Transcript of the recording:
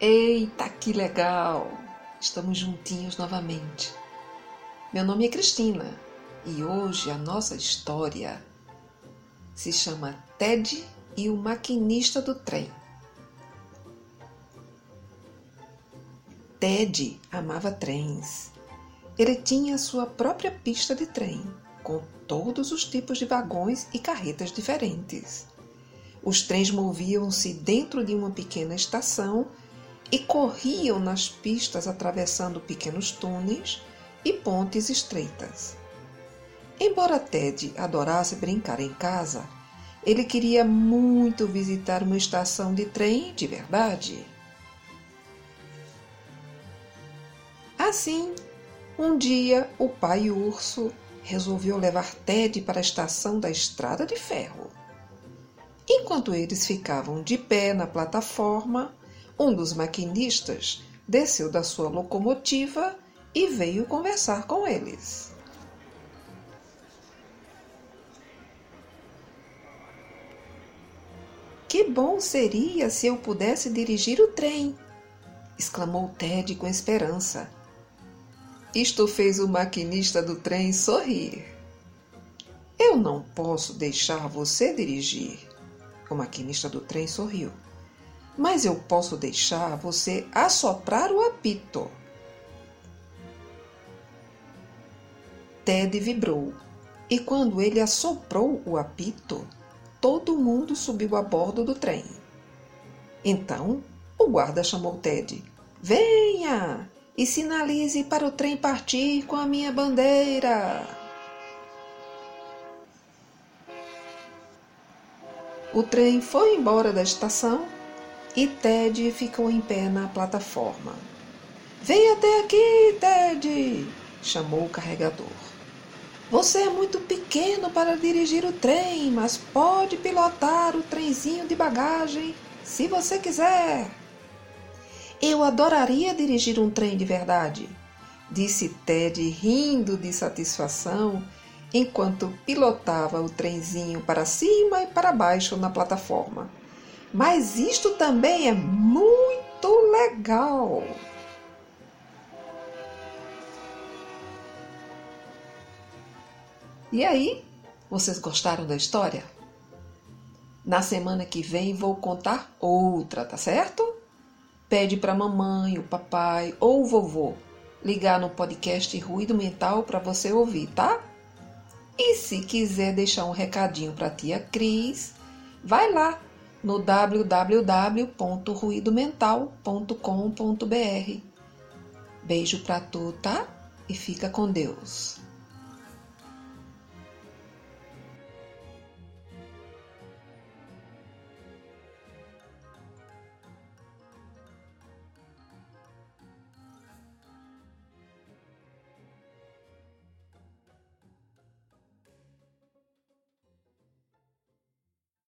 Eita, que legal! Estamos juntinhos novamente. Meu nome é Cristina e hoje a nossa história se chama Ted e o Maquinista do Trem. Ted amava trens. Ele tinha sua própria pista de trem, com todos os tipos de vagões e carretas diferentes. Os trens moviam-se dentro de uma pequena estação e corriam nas pistas atravessando pequenos túneis e pontes estreitas. Embora Ted adorasse brincar em casa, ele queria muito visitar uma estação de trem de verdade. Assim, um dia o pai urso resolveu levar Ted para a estação da estrada de ferro. Enquanto eles ficavam de pé na plataforma, um dos maquinistas desceu da sua locomotiva e veio conversar com eles. Que bom seria se eu pudesse dirigir o trem! exclamou Ted com esperança. Isto fez o maquinista do trem sorrir. Eu não posso deixar você dirigir, o maquinista do trem sorriu. Mas eu posso deixar você assoprar o apito. Ted vibrou, e quando ele assoprou o apito, todo mundo subiu a bordo do trem. Então, o guarda chamou Ted. Venha e sinalize para o trem partir com a minha bandeira. O trem foi embora da estação e Ted ficou em pé na plataforma. Venha até aqui, Ted! chamou o carregador. Você é muito pequeno para dirigir o trem, mas pode pilotar o trenzinho de bagagem se você quiser. Eu adoraria dirigir um trem de verdade, disse Ted rindo de satisfação enquanto pilotava o trenzinho para cima e para baixo na plataforma. Mas isto também é muito legal. E aí, vocês gostaram da história? Na semana que vem vou contar outra, tá certo? Pede para mamãe, o papai ou o vovô ligar no podcast Ruído Mental para você ouvir, tá? E se quiser deixar um recadinho para tia Cris, vai lá no www.ruidomental.com.br. Beijo para tu, tá? E fica com Deus.